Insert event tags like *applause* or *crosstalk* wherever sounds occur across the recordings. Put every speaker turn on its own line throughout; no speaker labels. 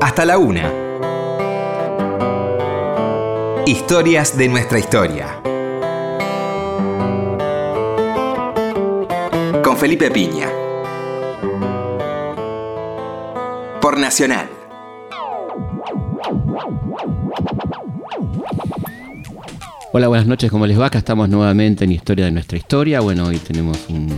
hasta la una. Historias de nuestra historia. Con Felipe Piña. Por Nacional.
Hola, buenas noches, ¿cómo les va? Acá estamos nuevamente en Historia de nuestra historia. Bueno, hoy tenemos un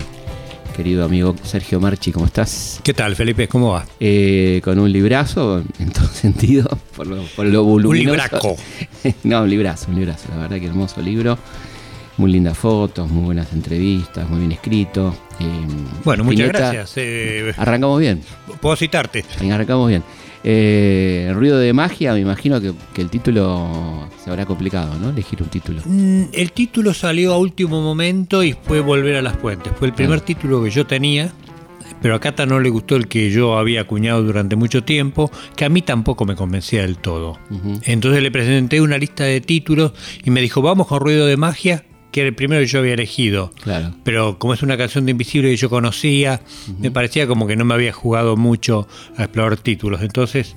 querido amigo Sergio Marchi, ¿cómo estás?
¿Qué tal, Felipe? ¿Cómo va?
Eh, con un librazo, en todo *laughs* sentido, por lo, por lo voluminoso.
Un libraco. *laughs*
no, un librazo, un librazo, la verdad que hermoso libro. Muy lindas fotos, muy buenas entrevistas, muy bien escrito. Eh,
Bueno, muchas gracias. Eh,
Arrancamos bien,
¿Puedo citarte?
arrancamos bien. Eh, Ruido de magia, me imagino que, que el título se habrá complicado, ¿no? Elegir un título.
Mm, El título salió a último momento y fue Volver a las Fuentes. Fue el primer
Claro.
título que yo tenía, pero a Cata no le gustó el que yo había acuñado durante mucho tiempo, que a mí tampoco me convencía del todo. Entonces le presenté una lista de títulos y me dijo, vamos con Ruido de Magia, que era el primero que yo había elegido.
Claro.
Pero como es una canción de Invisible que yo conocía, me parecía como que no me había jugado mucho a explorar títulos. Entonces,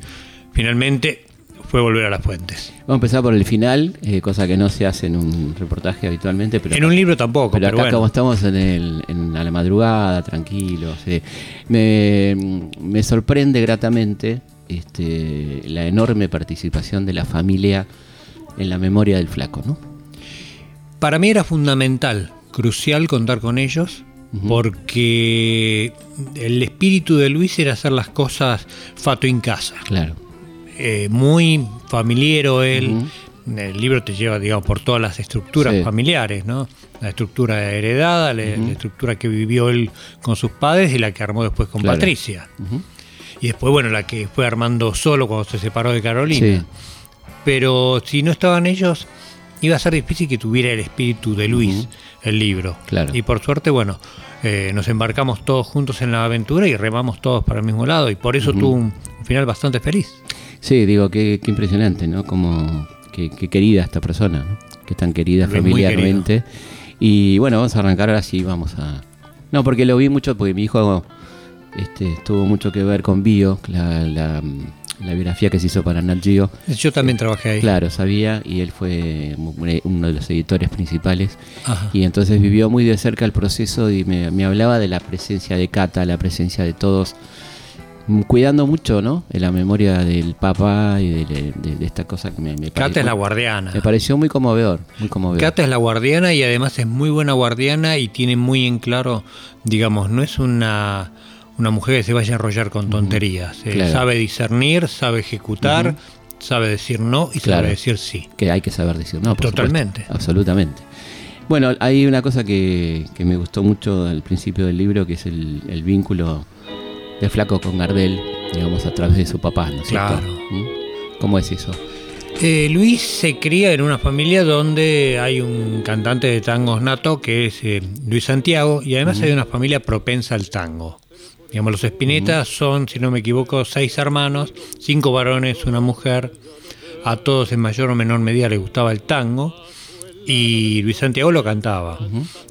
finalmente fue volver a las fuentes.
Vamos a empezar por el final, eh, cosa que no se hace en un reportaje habitualmente, pero
en un libro tampoco,
Pero
pero,
acá
bueno.
como estamos en, el, en a la madrugada, tranquilos, eh, me, me sorprende gratamente este, la enorme participación de la familia en la memoria del flaco, ¿no?
Para mí era fundamental, crucial contar con ellos, porque el espíritu de Luis era hacer las cosas fato en casa.
Claro.
Eh, muy familiero él. El libro te lleva, digamos, por todas las estructuras
Sí.
familiares, ¿no? La estructura heredada, la, la estructura que vivió él con sus padres y la que armó después con
Claro.
Patricia. Y después, bueno, la que fue armando solo cuando se separó de Carolina.
Sí.
Pero si no estaban ellos, iba a ser difícil que tuviera el espíritu de Luis, el libro.
Claro.
Y por suerte, bueno, eh, nos embarcamos todos juntos en la aventura y remamos todos para el mismo lado. Y por eso tuvo un, un final bastante feliz.
Sí, digo, qué, qué impresionante, ¿no? Como, qué, qué querida esta persona, ¿no? Que tan querida
Luis,
familiarmente. Y bueno, vamos a arrancar ahora sí, vamos a... No, porque lo vi mucho, porque mi hijo este, tuvo mucho que ver con Bio, la, la, la biografía que se hizo para Nat Geo.
Yo también trabajé ahí.
Claro, sabía, y él fue uno de los editores principales.
Ajá.
Y entonces vivió muy de cerca el proceso y me, me hablaba de la presencia de Cata, la presencia de todos, mm, cuidando mucho, ¿no? De la memoria del papá y de, de- de esta cosa que me, me
Cata es la guardiana.
Me pareció muy conmovedor, muy conmovedor.
Cata es la guardiana y además es muy buena guardiana y tiene muy en claro, digamos, no es una, una mujer que se vaya a enrollar con tonterías. Eh,
Claro.
Sabe discernir, sabe ejecutar, sabe decir no y
Claro.
sabe decir sí.
que hay que saber decir, no, por
Totalmente.
supuesto, absolutamente. Bueno, hay una cosa que, que me gustó mucho al principio del libro, que es el, el vínculo de Flaco con Gardel, digamos, a través de su papá, ¿no es cierto?
Claro.
¿Mm? ¿Cómo es eso?
Eh, Luis se cría en una familia donde hay un cantante de tangos nato que es eh, Luis Santiago y además hay una familia propensa al tango. Digamos, los Espinetas son, si no me equivoco, seis hermanos, cinco varones, una mujer. A todos en mayor o menor medida les gustaba el tango y Luis Santiago lo cantaba.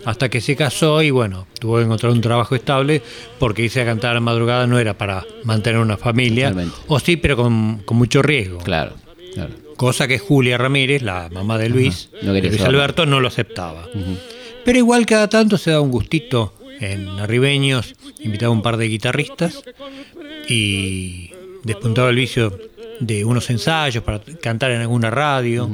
Hasta que se casó y bueno, tuvo que encontrar un trabajo estable porque irse a cantar a la madrugada no era para mantener una familia. O sí, pero con, con mucho riesgo.
Claro, claro.
Cosa que Julia Ramírez, la mamá de Luis,
No
de Luis. Alberto, no lo aceptaba. Pero igual cada tanto se da un gustito en Arribeños, invitaba un par de guitarristas y despuntaba el vicio de unos ensayos para cantar en alguna radio.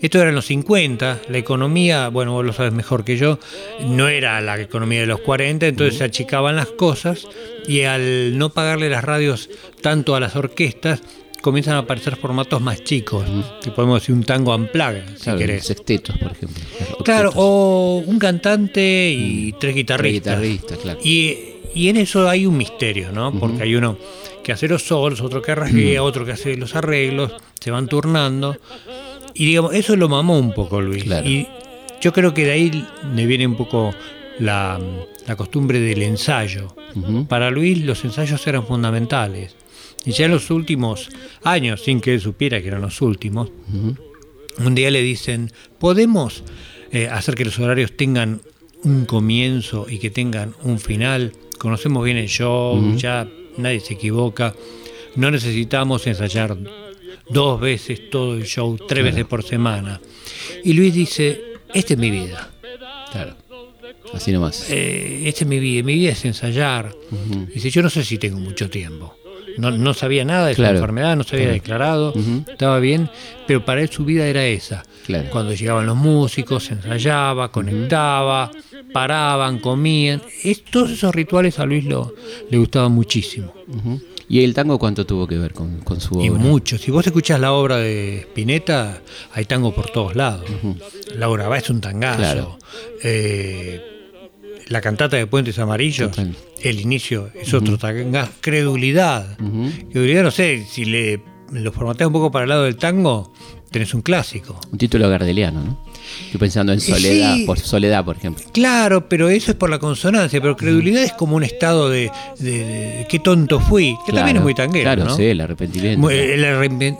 Esto era en los 50, la economía, bueno, vos lo sabes mejor que yo, no era la economía de los 40, entonces se achicaban las cosas y al no pagarle las radios tanto a las orquestas, comienzan a aparecer formatos más chicos, que podemos decir un tango amplaga, si
Claro,
querés.
sextetos, por ejemplo.
Claro, o un cantante y tres guitarristas.
guitarristas, claro.
Y, y en eso hay un misterio, ¿no? Porque hay uno que hace los solos, otro que rasguea, otro que hace los arreglos, se van turnando. Y digamos, eso lo mamó un poco Luis.
Claro.
Y yo creo que de ahí me viene un poco la, la costumbre del ensayo. Para Luis los ensayos eran fundamentales. Y ya en los últimos años, sin que él supiera que eran los últimos, un día le dicen, ¿podemos eh, hacer que los horarios tengan un comienzo y que tengan un final? Conocemos bien el show, ya nadie se equivoca. no necesitamos ensayar dos veces todo el show, tres veces por semana. Y Luis dice, esta es mi vida.
Claro. Así nomás.
Eh, esta es mi vida, mi vida es ensayar. Dice, yo no sé si tengo mucho tiempo. No, no sabía nada de
Claro.
su enfermedad, no se había declarado, estaba bien, pero para él su vida era esa.
Claro.
Cuando llegaban los músicos, ensayaba, conectaba, paraban, comían. Es- todos esos rituales a Luis lo, le gustaban muchísimo.
¿Y el tango cuánto tuvo que ver con, con su
Y
obra?
mucho. Si vos escuchás la obra de Spinetta, hay tango por todos lados. Laura va es un tangazo.
Claro.
Eh, la cantata de Puentes Amarillos,
Total.
el inicio es otro tangazo. Credulidad.
Ujú.
Credulidad, no sé, si le lo formateas un poco para el lado del tango, tenés un clásico.
Un título gardeliano, ¿no? Estoy pensando en
Sí.
Soledad, por Soledad, por ejemplo.
Claro, pero eso es por la consonancia, pero credulidad es como un estado de, de- de qué tonto fui, que también es muy tanguero,
Claro,
¿no?
sí, el arrepentimiento.
El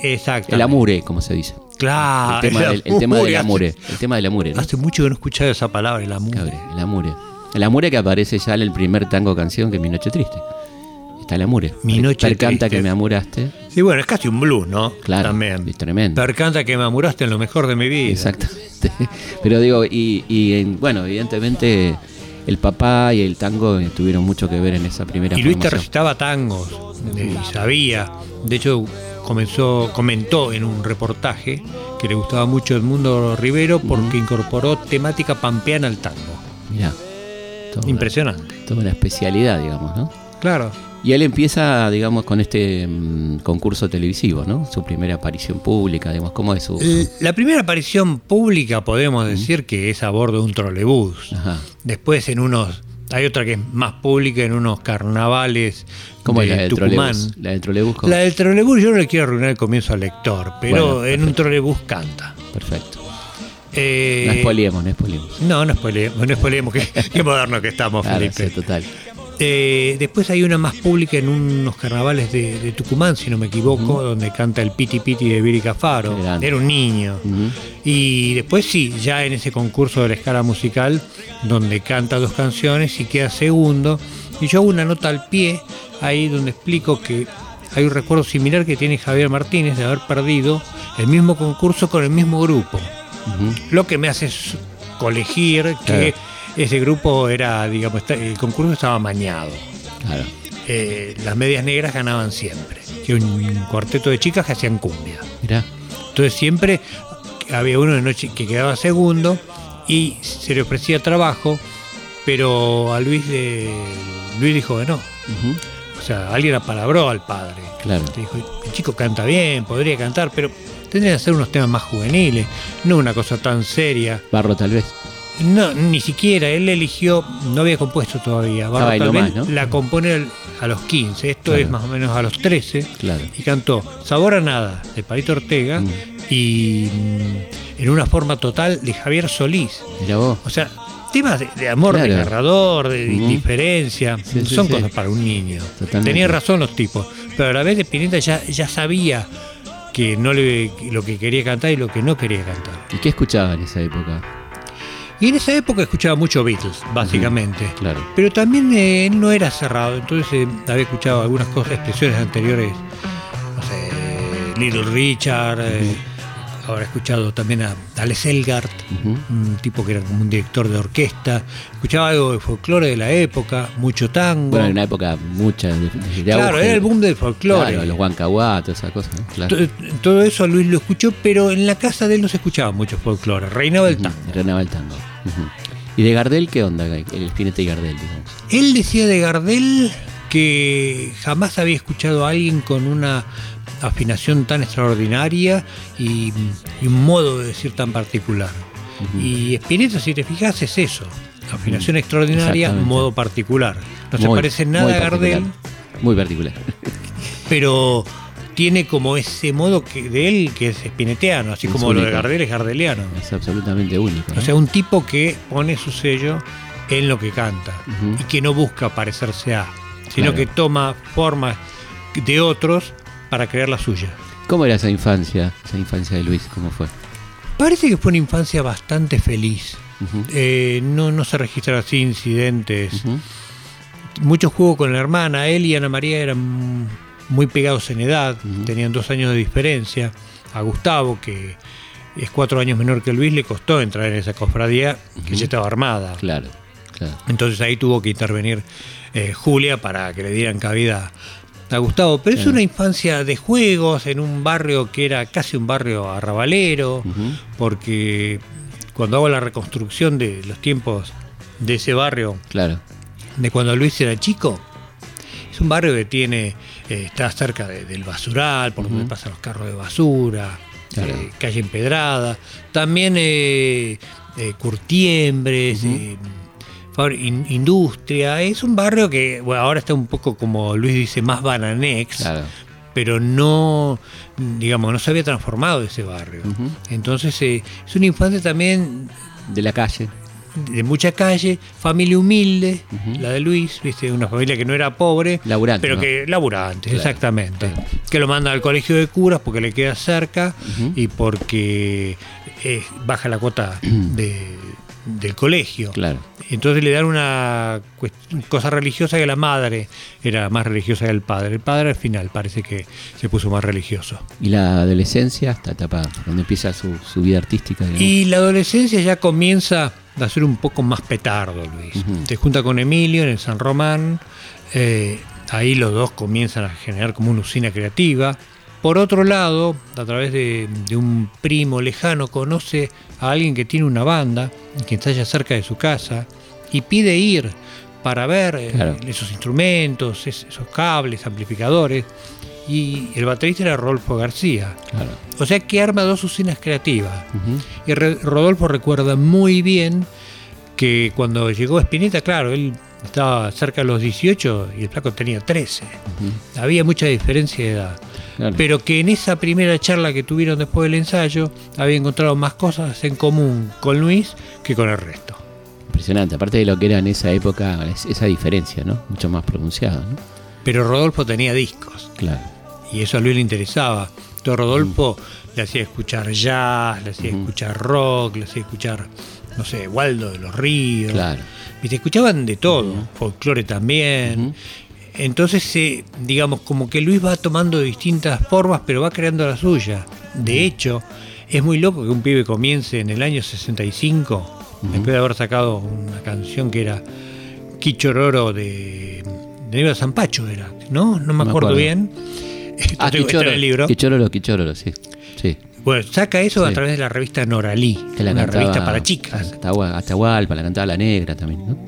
exacto.
el amure, como se dice.
Claro.
el tema, el tema del amure. El tema del amure, ¿no?
Hace mucho que no he escuchado esa palabra, el.
Cabre, el amure. El amure que aparece ya en el primer tango canción que es Mi Noche Triste. Está el amure.
Mi Noche
Percanta
Triste.
que me amuraste.
Sí, bueno, es casi un blues, ¿no?
Claro,
También.
es tremendo.
Percanta que me amuraste en lo mejor de mi vida.
Exactamente. *laughs* Pero digo, y, y en- bueno, evidentemente el papá y el tango tuvieron mucho que ver en esa primera
Y Luis te
formación.
recitaba tangos, eh, y sabía. De hecho, comenzó, comentó en un reportaje que le gustaba mucho Edmundo Rivero porque incorporó temática pampeana al tango.
Mirá, toda,
Impresionante.
toda una especialidad, digamos, ¿no?
Claro.
Y él empieza, digamos, con este mm, concurso televisivo, ¿no? Su primera aparición pública, digamos, ¿cómo es su...?
La primera aparición pública podemos decir que es a bordo de un trolebús.
Ajá.
Después en unos... Hay otra que es más pública en unos carnavales
¿Cómo es
de
la del
Tucumán.
trolebús? La del trolebús, ¿cómo?
La del trolebús yo no le quiero arruinar el comienzo al lector, pero
Bueno,
en un trolebús canta.
Perfecto.
Eh,
No spoilemos, no spoilemos.
no, no spoileemos, no spoileemos, qué, *laughs* qué moderno que estamos,
Claro,
Felipe.
sí, total.
Eh, después hay una más pública en unos carnavales de, de Tucumán, si no me equivoco, donde canta el Piti Piti de Viri Cafaro. Era un niño. Y después sí, ya en ese concurso de la escala musical, donde canta dos canciones y queda segundo. Y yo hago una nota al pie, ahí donde explico que hay un recuerdo similar que tiene Javier Martínez de haber perdido el mismo concurso con el mismo grupo. Lo que me hace es colegir que ese grupo era, digamos, el concurso estaba mañado.
Claro.
Eh, las medias negras ganaban siempre. Que un cuarteto de chicas que hacían cumbia.
Mirá.
Entonces siempre había uno de noche que quedaba segundo y se le ofrecía trabajo, pero a Luis le- Luis dijo que no. O sea, alguien apalabró al padre.
Claro.
Le dijo, el chico canta bien, podría cantar, pero tendría que hacer unos temas más juveniles, no una cosa tan seria.
Barro tal vez.
No, ni siquiera, él eligió, no había compuesto todavía. Barro tal vez la compone a los 15, esto
Claro.
es más o menos a los 13,
Claro.
y cantó Sabor a Nada de Palito Ortega
Mm.
y mm, en una forma total de Javier Solís.
Mirá vos.
O sea, temas de, de amor
Claro.
de indiferencia,
Sí, sí,
son
sí.
cosas para un niño.
Totalmente.
Tenía razón los tipos, pero a la vez de Pineta ya, ya sabía que no le, lo que quería cantar y lo que no quería cantar.
¿Y qué escuchaba en esa época?
Y en esa época escuchaba mucho Beatles, básicamente.
Claro.
Pero también eh, él no era cerrado, entonces eh, había escuchado algunas cosas, expresiones anteriores, no sé, Little Richard, eh, he escuchado también a Alex Elgart, un tipo que era como un director de orquesta, escuchaba algo de folclore de la época, mucho tango.
Bueno, en una época mucha de, de
claro,
auge.
era el boom del folclore.
Claro, los Huancahuá, toda esa cosa. ¿no? Claro.
To- Todo eso Luis lo escuchó, pero en la casa de él no se escuchaba mucho folclore, reinaba el tango.
Ujú, Renaba el tango. ¿Y de Gardel qué onda? El Spinetta y Gardel, digamos.
Él decía de Gardel que jamás había escuchado a alguien con una afinación tan extraordinaria y, y un modo de decir tan particular. Y Spinetta, si te fijas, es eso. Afinación extraordinaria,
Exactamente.
modo particular. No se parece nada a. Gardel,
Muy particular.
pero tiene como ese modo que, de él que es espineteano, así
Es
como lo de. Gardel es gardeliano.
Es absolutamente único.
O sea, un tipo que pone su sello en lo que canta y que no busca parecerse a, sino
Claro.
que toma formas de otros para crear la suya.
¿Cómo era esa infancia? Esa infancia de Luis, ¿cómo fue?
Parece que fue una infancia bastante feliz. Eh, no, no se registraron así incidentes.
Ujú.
Mucho juego con la hermana. Él y Ana María eran muy pegados en edad, tenían dos años de diferencia. A Gustavo, que es cuatro años menor que Luis, le costó entrar en esa cofradía que ya estaba armada.
Claro, claro.
Entonces ahí tuvo que intervenir eh, Julia para que le dieran cabida a Gustavo. Pero es una infancia de juegos en un barrio que era casi un barrio arrabalero,
Ujú.
porque cuando hago la reconstrucción de los tiempos de ese barrio,
Claro.
de cuando Luis era chico, es un barrio que tiene, eh, está cerca de- del basural, por donde pasan los carros de basura,
Claro.
eh, calle empedrada, también eh, eh, curtiembres, industria. Es un barrio que bueno, ahora está un poco, como Luis dice, más bananex,
Claro.
pero no, digamos, no se había transformado ese barrio. Entonces eh, es una infancia también
De la calle.
de mucha calle, familia humilde, la de Luis, viste, una familia que no era pobre,
Laburante,
pero
¿no?
que laburante,
Claro,
exactamente,
claro.
que lo manda al colegio de curas porque le queda cerca y porque eh, baja la cuota *clears throat* de- del colegio.
Claro.
Entonces le dan una cosa religiosa que la madre era más religiosa que el padre. El padre al final parece que se puso más religioso.
Y la adolescencia, esta etapa donde empieza su, su vida artística. digamos.
Y la adolescencia ya comienza a ser un poco más petardo, Luis.
Ujú.
Se junta con Emilio en el San Román. eh, ahí los dos comienzan a generar como una usina creativa. Por otro lado, a través de, de un primo lejano, conoce a alguien que tiene una banda, que ensaya cerca de su casa, y pide ir para ver eh,
Claro.
esos instrumentos, es- esos cables, amplificadores. Y el baterista era Rodolfo García.
Claro.
O sea que arma dos usinas creativas. Y Rodolfo recuerda muy bien que cuando llegó Spinetta, claro, él estaba cerca de los 18 y el flaco tenía 13.
Ujú.
Había mucha diferencia de edad. Pero que en esa primera charla que tuvieron después del ensayo, había encontrado más cosas en común con Luis que con el resto.
Impresionante. Aparte de lo que era en esa época, es- esa diferencia, ¿no? Mucho más pronunciada, ¿no?
Pero Rodolfo tenía discos
Claro.
y eso a Luis le interesaba. Entonces Rodolfo le hacía escuchar jazz, le hacía escuchar rock, le hacía escuchar, no sé, Waldo de los Ríos.
Claro.
Y te escuchaban de todo, folclore también. Entonces, eh, digamos, como que Luis va tomando distintas formas, pero va creando la suya. De hecho, es muy loco que un pibe comience en el año 65, después de haber sacado una canción que era Quichororo de, de Neva Zampacho, era, ¿no? No me
me
acuerdo,
acuerdo.
bien. *laughs* Esto
Ah,
tengo- el libro.
Quichorolo, Quichorolo, sí. Sí.
Bueno, saca eso a través de la revista Noralí,
Que la
una
cantaba
revista para chicas.
Atahua- Atahualpa, la cantaba la negra también, ¿no?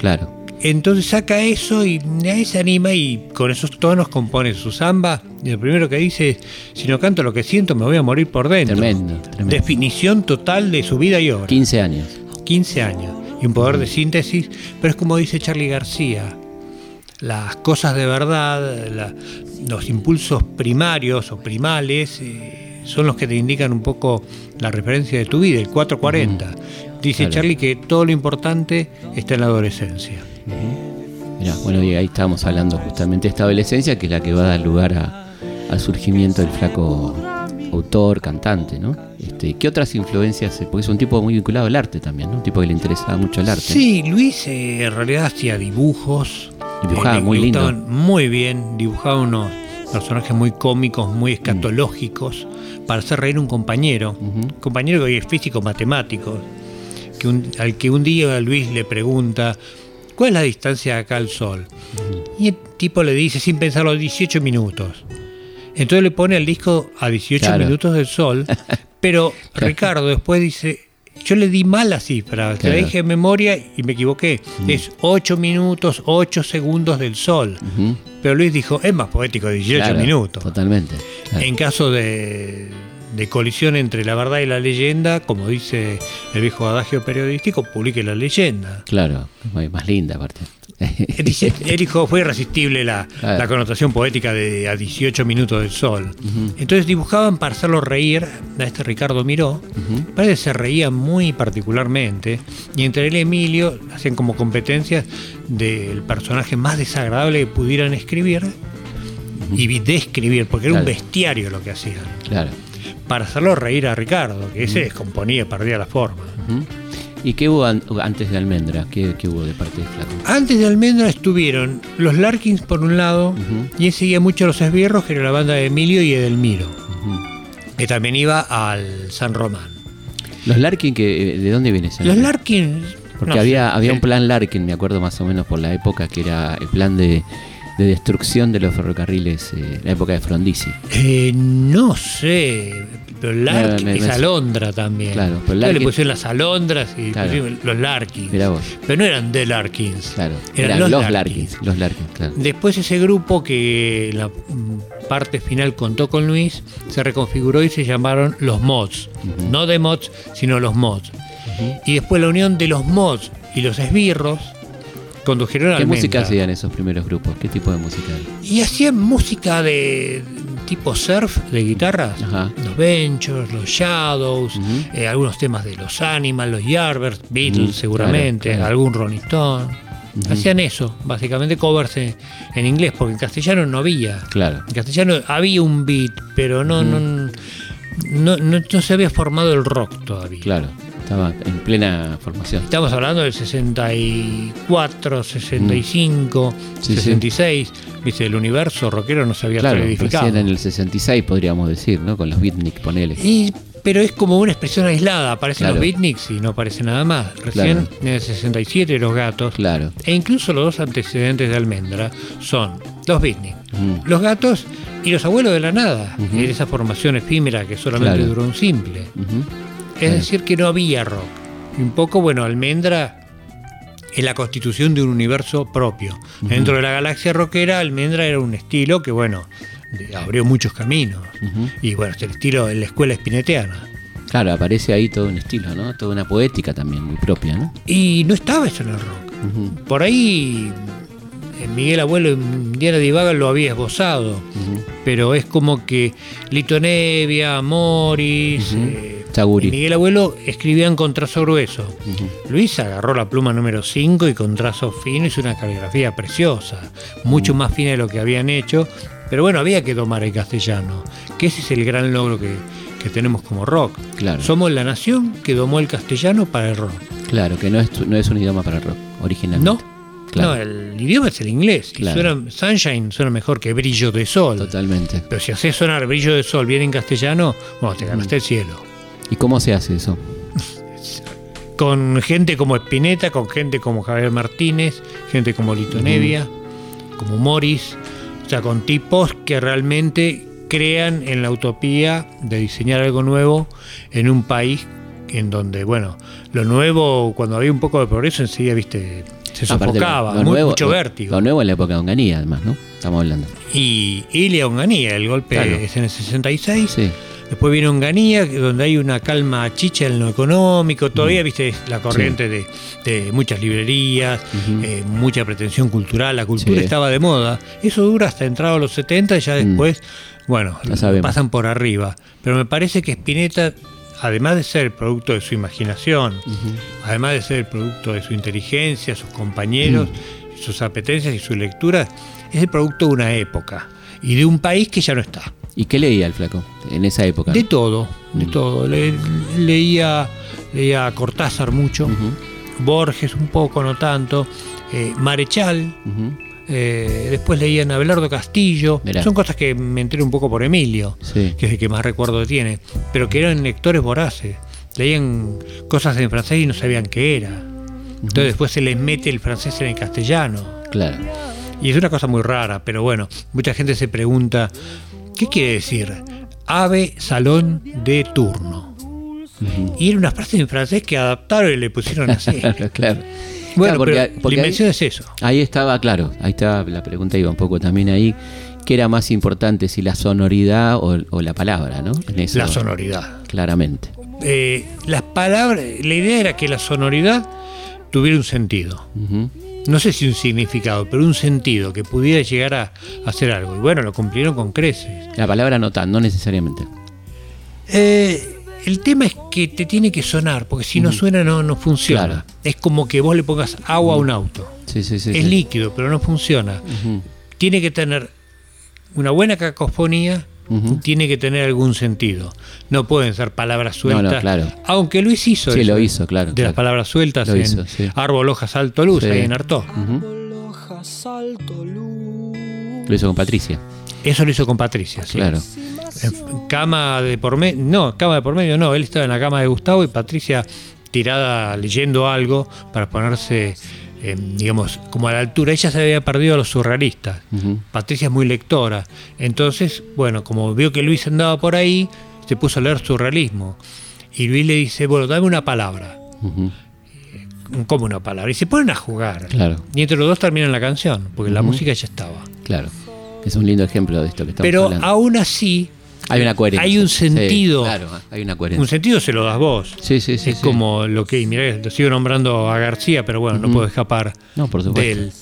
Claro.
Entonces saca eso y ahí se anima y con esos tonos compone su samba. Y lo primero que dice es, si no canto lo que siento me voy a morir por dentro.
Tremendo, tremendo.
Definición total de su vida y obra.
15 años.
15 años. Y un poder de síntesis, pero es como dice Charlie García, las cosas de verdad, la- los impulsos primarios o primales, eh, son los que te indican un poco la referencia de tu vida, el 440. Dice
Claro.
Charlie que todo lo importante está en la adolescencia.
Mirá, bueno, y ahí estábamos hablando justamente de esta adolescencia, que es la que va a dar lugar a- al surgimiento del flaco autor, cantante, ¿no? Este, ¿Qué otras influencias? Porque es un tipo muy vinculado al arte también, ¿no? Un tipo que le interesaba mucho el arte.
Sí, Luis eh, en realidad hacía dibujos.
Dibujaba
le
muy lindo.
Muy bien, dibujaba unos personajes muy cómicos, muy escatológicos, para hacer reír un compañero. Un compañero que hoy es físico matemático, que un- al que un día Luis le pregunta, ¿cuál es la distancia de acá al Sol? Y el tipo le dice, sin pensarlo, 18 minutos. Entonces le pone el disco a 18
Claro.
minutos del Sol, *laughs* pero Ricardo después dice, yo le di mal la cifra,
Claro.
dije en memoria y me equivoqué. Es 8 minutos, 8 segundos del Sol. Pero Luis dijo, es más poético 18
Claro,
minutos.
Totalmente. claro.
En caso de, de colisión entre la verdad y la leyenda, como dice el viejo adagio periodístico, publique la leyenda.
Claro, más más linda aparte.
Él dice- él dijo, fue irresistible la, connotación poética de a 18 minutos del sol. Entonces dibujaban para hacerlo reír a este Ricardo Miró. Parece que se reía muy particularmente. Y entre él y Emilio hacían como competencias del personaje más desagradable que pudieran escribir y describir, porque era un bestiario lo que hacían.
Claro.
Para hacerlo reír a Ricardo, que ese descomponía, perdía la forma.
¿Y qué hubo an- antes de Almendra? ¿Qué, qué hubo de parte de Flaco?
Antes de Almendra estuvieron los Larkins por un lado y él seguía mucho los esbirros, que era la banda de Emilio y Edelmiro, que también iba al San Román.
Los Larkin, que, eh, ¿de dónde viene ese
Los? Larkins...
Porque
no
había, había un plan Larkin, me acuerdo más o menos por la época, que era el plan de, de destrucción de los ferrocarriles, eh, la época de Frondizi.
eh, no sé, pero Larkin
me-
es
me-
Alondra también.
Claro, pero
le pusieron las Alondras y
Claro.
pusieron los Larkins.
Vos.
Pero no eran The Larkins.
Claro,
Eran,
eran
los,
los,
Larkins.
Larkins. Los Larkins, claro.
Después ese grupo que la mm, parte final contó con Luis, se reconfiguró y se llamaron los Mods. No de Mods, sino los Mods. Y después la unión de los Mods y los Esbirros condujeron
¿Qué música hacían esos primeros grupos? ¿Qué tipo de música?
Y hacían música de tipo surf, de guitarras.
Ajá.
Los Ventures, los Shadows, eh, algunos temas de los Animals, los Yardbirds, Beatles
Mm,
seguramente,
claro, claro.
algún Rolling Stone. Hacían eso, básicamente covers en, en inglés, porque en castellano no había.
Claro.
En castellano había un beat, pero no, no, no, no- no se había formado el rock todavía.
Claro. Estaba en plena formación.
Estamos hablando del 64, 65,
Sí, sí.
66. Viste, el universo rockero no se había
Claro,
solidificado.
recién en el 66 podríamos decir, ¿no? Con los beatnik, ponele.
Y- pero es como una expresión aislada. Aparecen
Claro.
los beatniks y no aparece nada más. Recién
Claro.
en el 67 los gatos.
Claro.
E incluso los dos antecedentes de Almendra son los beatniks,
Mm.
los gatos y los abuelos de la nada.
Ujú.
En esa formación efímera que solamente duró un simple.
Ujú.
Es decir, que no había rock. Y un poco, bueno, Almendra es la constitución de un universo propio. Dentro de la galaxia rockera, Almendra era un estilo que, bueno, abrió muchos caminos. Y bueno, es el estilo de la escuela espineteana.
Claro, aparece ahí todo un estilo, ¿no? Toda una poética también muy propia, ¿no?
Y no estaba eso en el rock. Por ahí, Miguel Abuelo en Diana Divaga lo había esbozado. Pero es como que Lito Nevia, Morris, eh, y Miguel Abuelo escribían con trazo grueso. Luis agarró la pluma número 5 y con trazo fino hizo una caligrafía preciosa, mucho más fina de lo que habían hecho, pero bueno, había que domar el castellano, que ese es el gran logro que, que tenemos como rock.
Claro.
Somos la nación que domó el castellano para el rock.
Claro, que no es, no es un idioma para el rock, originalmente.
No,
Claro.
no, el idioma es el inglés. y suena- Sunshine suena mejor que Brillo de Sol.
Totalmente.
Pero si haces sonar Brillo de Sol bien en castellano, bueno, te ganaste el cielo.
¿Y cómo se hace eso? *laughs*
con gente como Spinetta, con gente como Javier Martínez, gente como Lito Nevia, como Morris, o sea, con tipos que realmente crean en la utopía de diseñar algo nuevo en un país en donde, bueno, lo nuevo, cuando había un poco de progreso, enseguida, viste, se sofocaba,
lo
muy-
nuevo-
mucho vértigo.
Lo nuevo en la época de Onganía, además, ¿no? Estamos hablando.
Y Ilia Onganía, el golpe
Claro.
es en el 66.
Sí.
Después viene Onganía, donde hay una calma chicha en lo económico. Todavía, viste, es la corriente de, de muchas librerías, eh, mucha pretensión cultural. La cultura
Sí.
estaba de moda. Eso dura hasta entrado a los 70 y ya
Mm.
después, bueno, pasan por arriba. Pero me parece que Spinetta, además de ser el producto de su imaginación, además de ser el producto de su inteligencia, sus compañeros,
Mm.
sus apetencias y sus lecturas, es el producto de una época y de un país que ya no está.
¿Y qué leía el flaco en esa época?
De todo, de
Mm.
todo. Le- leía, leía a Cortázar mucho, Borges un poco, no tanto, eh, Marechal. Eh, después leía a Abelardo Castillo.
Mirá.
Son cosas que me enteré un poco por Emilio,
Sí.
que es el que más recuerdo tiene, pero que eran lectores voraces. Leían cosas en francés y no sabían qué era. Entonces después se les mete el francés en el castellano.
Claro.
Y es una cosa muy rara, pero bueno, mucha gente se pregunta, ¿qué quiere decir? Ave salón de turno. Y era una frase en francés que adaptaron y le pusieron así. *laughs*
claro. Claro.
Bueno,
porque,
la
ahí,
invención es eso.
ahí estaba, claro, ahí estaba la pregunta, iba un poco también ahí. ¿Qué era más importante, si la sonoridad o, o la palabra, no? En eso,
La sonoridad.
Claramente.
Eh, las palabras, la idea era que la sonoridad tuviera un sentido. No sé si un significado, pero un sentido que pudiera llegar a, a hacer algo. Y bueno, lo cumplieron con creces.
La palabra no tan, no necesariamente.
Eh, el tema es que te tiene que sonar, porque si no suena no, no funciona.
Claro.
Es como que vos le pongas agua a un auto.
Sí, sí, sí.
es
sí.
líquido, pero no funciona. Tiene que tener una buena cacofonía tiene que tener algún sentido. No pueden ser palabras
No, no,
sueltas.
claro.
Aunque Luis hizo
Sí,
eso,
lo hizo, claro,
De
claro.
las palabras sueltas
Lo
en
hizo, sí.
Árbol, hojas, alto, luz,
Sí.
ahí en Artó.
Ujú. Lo hizo con Patricia,
Eso lo hizo con Patricia. sí.
claro.
En cama de por medio, no, cama de por medio no, él estaba en la cama de Gustavo y Patricia tirada leyendo algo para ponerse, eh, digamos, como a la altura. Ella se había perdido a los surrealistas. Patricia es muy lectora. Entonces, bueno, como vio que Luis andaba por ahí, se puso a leer surrealismo. Y Luis le dice, bueno, dame una palabra.
Ujú.
¿Cómo una palabra? Y se ponen a jugar.
Claro.
Y entre los dos terminan la canción, porque la música ya estaba.
Claro. Es un lindo ejemplo de esto que estamos
Pero
hablando.
aún así,
hay una coherencia.
hay un
Sí,
sentido.
claro, hay una coherencia.
un sentido se lo das vos.
Sí, sí, sí.
es
sí.
como lo que, mirá, lo sigo nombrando a García, pero bueno, no puedo escapar
No, por supuesto.
de él.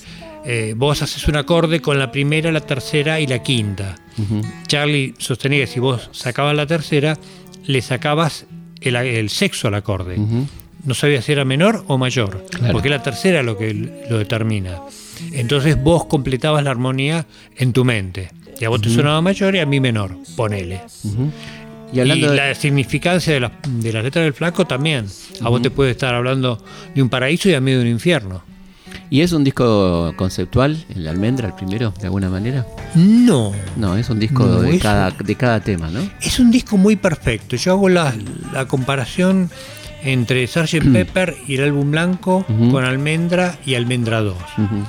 Eh, vos haces un acorde con la primera, la tercera y la quinta. Charlie sostenía que si vos sacabas la tercera, le sacabas el, el sexo al acorde. No sabía si era menor o mayor,
Claro.
porque la tercera lo que lo determina. Entonces vos completabas la armonía en tu mente. Y a vos te sonaba mayor y a mí menor, ponele.
Y
Y,
hablando de-
la significancia de, las- de las letras del flaco también. A vos te puede estar hablando de un paraíso y a mí de un infierno.
¿Y es un disco conceptual, el Almendra, el primero, de alguna manera?
No,
No, es un disco
No,
de,
es-
cada, de cada tema, ¿no?
es un disco muy perfecto. Yo hago la, la comparación entre Sgt. *clears throat* Pepper y el álbum blanco con Almendra y Almendra 2.
Ujú.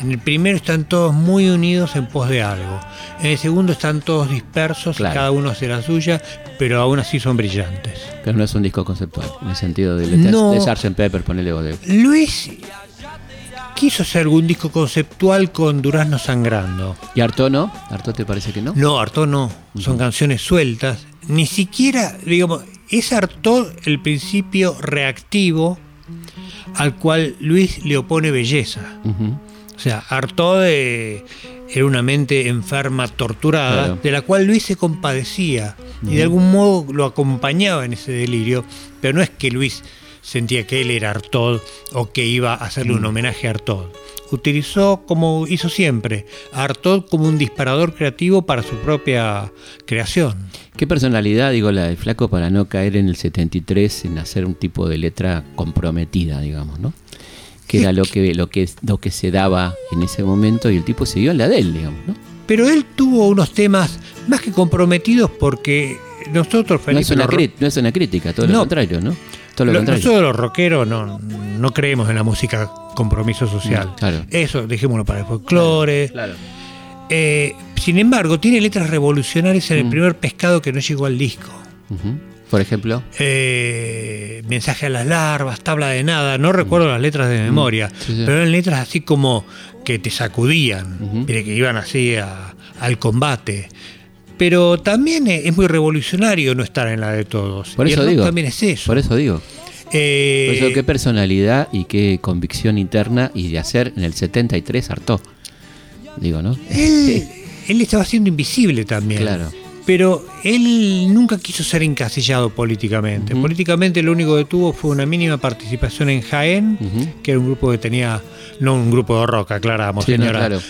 En el primero están todos muy unidos en pos de algo. En el segundo están todos dispersos,
Claro.
cada uno hace la suya, pero aún así son brillantes.
Pero no es un disco conceptual, en el sentido de
No.
de Sgt. Pepper, ponele de...
Luis quiso hacer algún disco conceptual con Durazno Sangrando.
¿Y Arto no? ¿Arto te parece que no?
No, Artaud no. Son canciones sueltas. Ni siquiera, digamos, es Artaud el principio reactivo al cual Luis le opone belleza.
Ujú.
O sea, eh, era una mente enferma, torturada,
Claro.
de la cual Luis se compadecía y de algún modo lo acompañaba en ese delirio, pero no es que Luis sentía que él era Artaud o que iba a hacerle un homenaje a Artaud. Utilizó, como hizo siempre, a Artaud como un disparador creativo para su propia creación.
¿Qué personalidad, digo, la del flaco para no caer en el 73 en hacer un tipo de letra comprometida, digamos, ¿no? Que era lo que, lo que, lo que se daba en ese momento y el tipo siguió en la de él, digamos, ¿no?
Pero él tuvo unos temas más que comprometidos porque nosotros,
No
Felipe,
es, una
los ro-
cri- no es una crítica, todo lo
No.
contrario, ¿no? Todo lo
Lo-
contrario.
Nosotros los rockeros no, no creemos en la música compromiso social.
Mm, claro.
Eso, dejémoslo para el folclore.
Claro.
Eh, sin embargo, tiene letras revolucionarias en el
Mm.
primer pescado que no llegó al disco.
Ujú. Por ejemplo,
Eh, mensaje a las larvas, tabla de nada, no recuerdo las letras de memoria,
Mm. Sí, sí.
pero eran letras así como que te sacudían, que iban así a- al combate. Pero también es muy revolucionario no estar en la de todos.
por
Y el
eso
rock
digo.
también es eso.
Por eso digo.
Eh,
Por eso qué personalidad y qué convicción interna y de hacer en el 73 hartó. Digo, ¿no?
Él, *laughs* él estaba siendo invisible también.
Claro.
Pero él nunca quiso ser encasillado políticamente. Políticamente lo único que tuvo fue una mínima participación en Jaén, que era un grupo que tenía, no un grupo de rock, aclaramos,
Sí, no,
señora.
claro.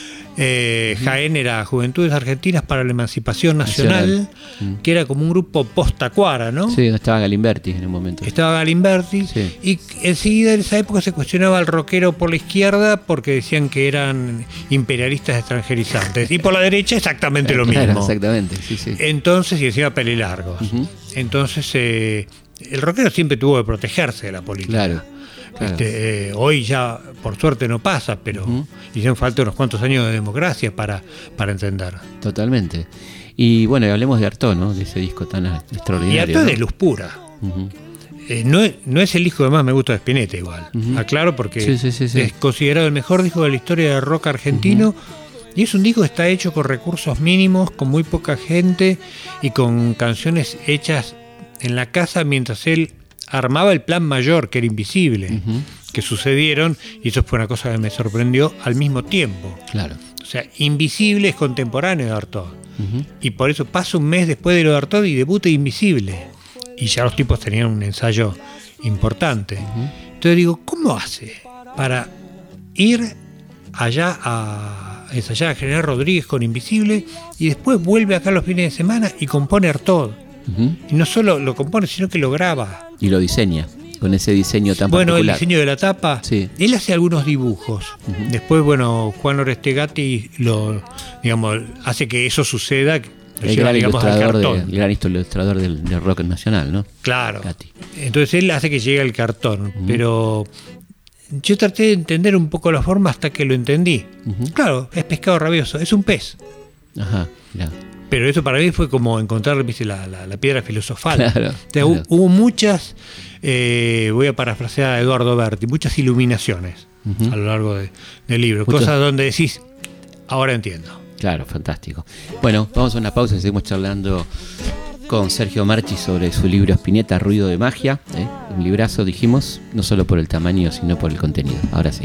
Eh, Jaén era Juventudes Argentinas para la Emancipación Nacional,
Nacional. Mm.
que era como un grupo post-tacuara, ¿no?
Sí, estaba Galimberti en un momento.
Estaba Galimberti
Sí.
y enseguida en esa época se cuestionaba al rockero por la izquierda porque decían que eran imperialistas extranjerizantes y por la derecha exactamente lo *laughs*
Claro,
mismo.
exactamente, sí, sí.
Entonces, y encima pelilargos.
Ujú.
Entonces, eh, el rockero siempre tuvo que protegerse de la política.
Claro. Claro.
Este, eh, hoy ya, por suerte, no pasa, pero
Ujú.
hicieron falta unos cuantos años de democracia para, para entender.
Totalmente. Y bueno, y hablemos de Artó, ¿no? De ese disco tan
Y
extraordinario.
esto es
¿no?
de luz pura. Eh, no, es, no es el disco que más me gusta de Spinetta igual.
Ujú.
Aclaro porque
Sí, sí, sí, sí.
es considerado el mejor disco de la historia del rock argentino. Y es un disco que está hecho con recursos mínimos, con muy poca gente y con canciones hechas en la casa mientras él armaba el plan mayor, que era invisible, que sucedieron, y eso fue una cosa que me sorprendió al mismo tiempo.
Claro.
O sea, Invisible es contemporáneo de Artaud. Y por eso pasa un mes después de lo de Artaud y debuta Invisible. Y ya los tipos tenían un ensayo importante. Entonces digo, ¿cómo hace para ir allá a ensayar a General Rodríguez con Invisible y después vuelve acá los fines de semana y compone Artaud. Y no solo lo compone, sino que lo graba.
Y lo diseña, con ese diseño tan
bueno, el diseño de la tapa,
Sí.
él hace algunos dibujos. Después, bueno, Juan Orestegati lo, digamos, hace que eso suceda,
el gran,
digamos,
de- el gran ilustrador del, del rock nacional, ¿no?
Claro.
Gatti.
Entonces él hace que llegue al cartón, pero yo traté de entender un poco la forma hasta que lo entendí. Claro, es pescado rabioso, es un pez.
Ajá, mirá.
Pero eso para mí fue como encontrar ¿viste, la, la- la piedra filosofal.
Claro,
O sea,
claro.
hu- Hubo muchas, eh, voy a parafrasear a Eduardo Berti, muchas iluminaciones a lo largo de- del libro.
Muchas-
Cosas donde decís, ahora entiendo.
Claro, fantástico. Bueno, vamos a una pausa y seguimos charlando con Sergio Marchi sobre su libro Espineta, Ruido de Magia. ¿eh? Un librazo, dijimos, no solo por el tamaño, sino por el contenido. Ahora sí.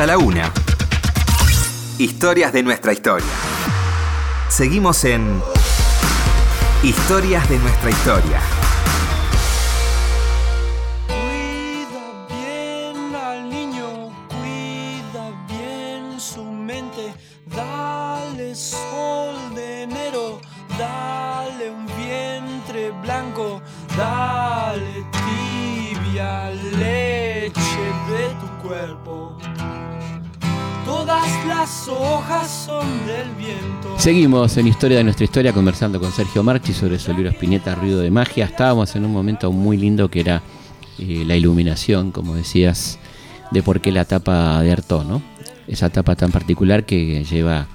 Hasta la una. Historias de nuestra historia. Seguimos en Historias de nuestra historia.
Cuida bien al niño, cuida bien su mente, dale sol de enero, dale un vientre blanco, dale las hojas son del viento.
Seguimos en Historia de nuestra historia conversando con Sergio Marchi sobre su libro Espineta, Ruido de Magia. Estábamos en un momento muy lindo que era eh, la iluminación, como decías, de por qué la tapa de Artaud, ¿no? Esa tapa tan particular que lleva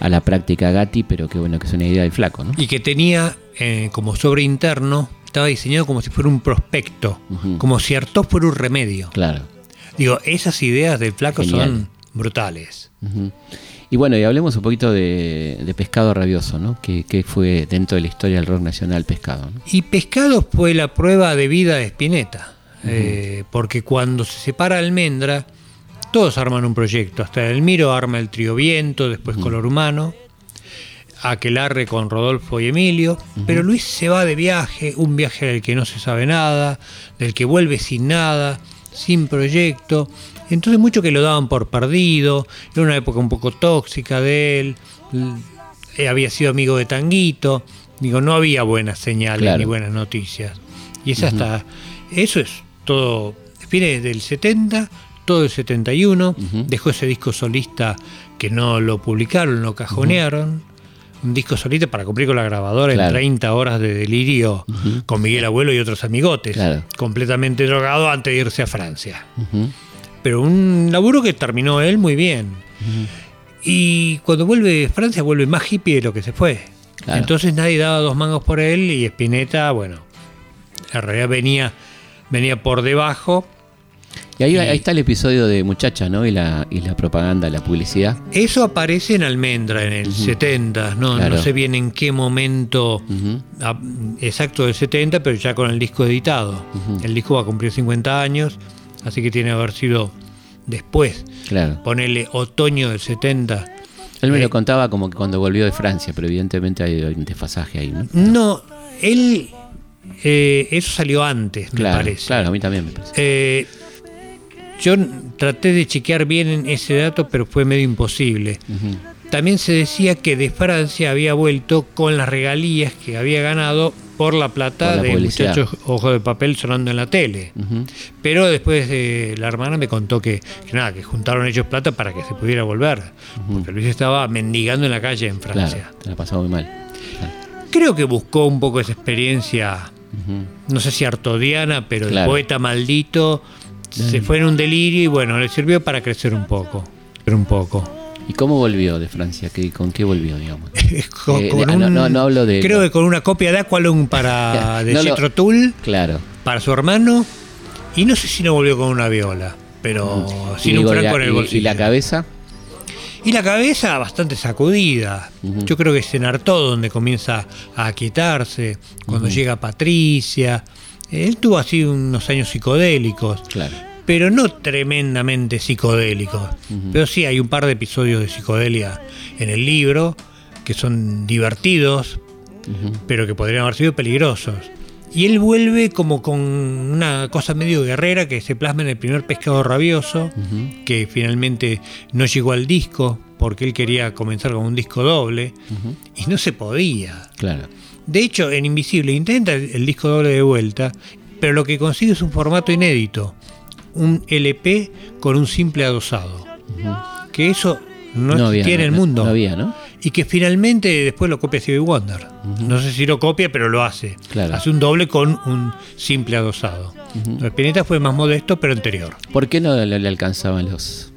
a la práctica Gatti, pero que bueno, que es una idea del flaco, ¿no?
Y que tenía eh, como sobre interno, estaba diseñado como si fuera un prospecto, como si Artaud fuera un remedio.
Claro.
Digo, esas ideas del flaco
Genial.
son brutales.
Y bueno, y hablemos un poquito de, de Pescado Rabioso, ¿no? Que, que fue dentro de la historia del rock nacional Pescado, ¿no?
Y Pescado fue la prueba de vida de Spinetta, eh, porque cuando se separa Almendra, todos arman un proyecto. Hasta Elmiro arma el Trío Viento, después Color Humano, Aquelarre con Rodolfo y Emilio, pero Luis se va de viaje, un viaje del que no se sabe nada, del que vuelve sin nada, sin proyecto. Entonces mucho que lo daban por perdido, era una época un poco tóxica de él, eh, había sido amigo de Tanguito, digo, no había buenas señales
Claro.
ni buenas noticias. Y es hasta, eso es todo, fines del 70, todo el 71,
Ujú.
dejó ese disco solista que no lo publicaron, lo cajonearon. Un disco solista para cumplir con la grabadora
Claro.
en 30 horas de delirio con Miguel Abuelo y otros amigotes.
Claro.
Completamente drogado antes de irse a Francia. Pero un laburo que terminó él muy bien. Y cuando vuelve de Francia vuelve más hippie de lo que se fue.
Claro.
Entonces nadie daba dos mangos por él y Spinetta, bueno, en realidad venía, venía por debajo.
Y ahí,
Y-
ahí está el episodio de Muchacha, ¿no? Y la, y la propaganda, la publicidad.
Eso aparece en Almendra en el 70, no,
Claro.
no sé bien en qué momento exacto del 70, pero ya con el disco editado. El disco va a cumplir 50 años, así que tiene que haber sido después.
Claro.
Ponele otoño del 70.
Él me
Eh,
lo contaba como que cuando volvió de Francia, pero evidentemente hay un desfasaje ahí, ¿no?
No, él. eh, eso salió antes, me parece.
claro, a mí también me parece.
Eh, yo traté de chequear bien ese dato, pero fue medio imposible. También se decía que de Francia había vuelto con las regalías que había ganado por la plata
Por la
de muchachos ojo de papel sonando en la tele. Pero después eh, la hermana me contó que, que nada, que juntaron ellos plata para que se pudiera volver. Porque Luis estaba mendigando en la calle en Francia.
Claro, te la pasaba muy mal. Claro.
Creo que buscó un poco esa experiencia, no sé si artodiana, pero
Claro.
el poeta maldito se fue en un delirio y bueno, le sirvió para crecer un poco. Crecer un poco.
¿Y cómo volvió de Francia? ¿Qué, ¿Con qué volvió, digamos? *laughs*
Con-
Eh,
con
ah, no,
un-
no, no hablo de-
Creo que con una copia de Aqualung para *laughs* de Jethro Tull
Claro.
para su hermano y no sé si no volvió con una viola. pero
Y
sin un franco
la-
en el bolsillo.
Y la cabeza,
Y la cabeza bastante sacudida. Yo creo que es en Artaud donde comienza a aquietarse, cuando llega Patricia. Él tuvo así unos años psicodélicos,
claro.
Pero no tremendamente psicodélicos.
Ujú.
Pero sí hay un par de episodios de psicodelia en el libro que son divertidos, pero que podrían haber sido peligrosos. Y él vuelve como con una cosa medio guerrera que se plasma en el primer pescado rabioso, que finalmente no llegó al disco porque él quería comenzar con un disco doble y no se podía.
Claro.
De hecho, en Invisible intenta el disco doble de vuelta, pero lo que consigue es un formato inédito, un LP con un simple adosado. Que eso no,
No había,
en el mundo.
no había, ¿no?
Y que finalmente después lo copia Stevie Wonder. No sé si lo copia, pero lo hace.
Claro.
Hace un doble con un simple adosado. De Spinetta fue más modesto, pero anterior.
¿Por qué no le, alcanzaban los,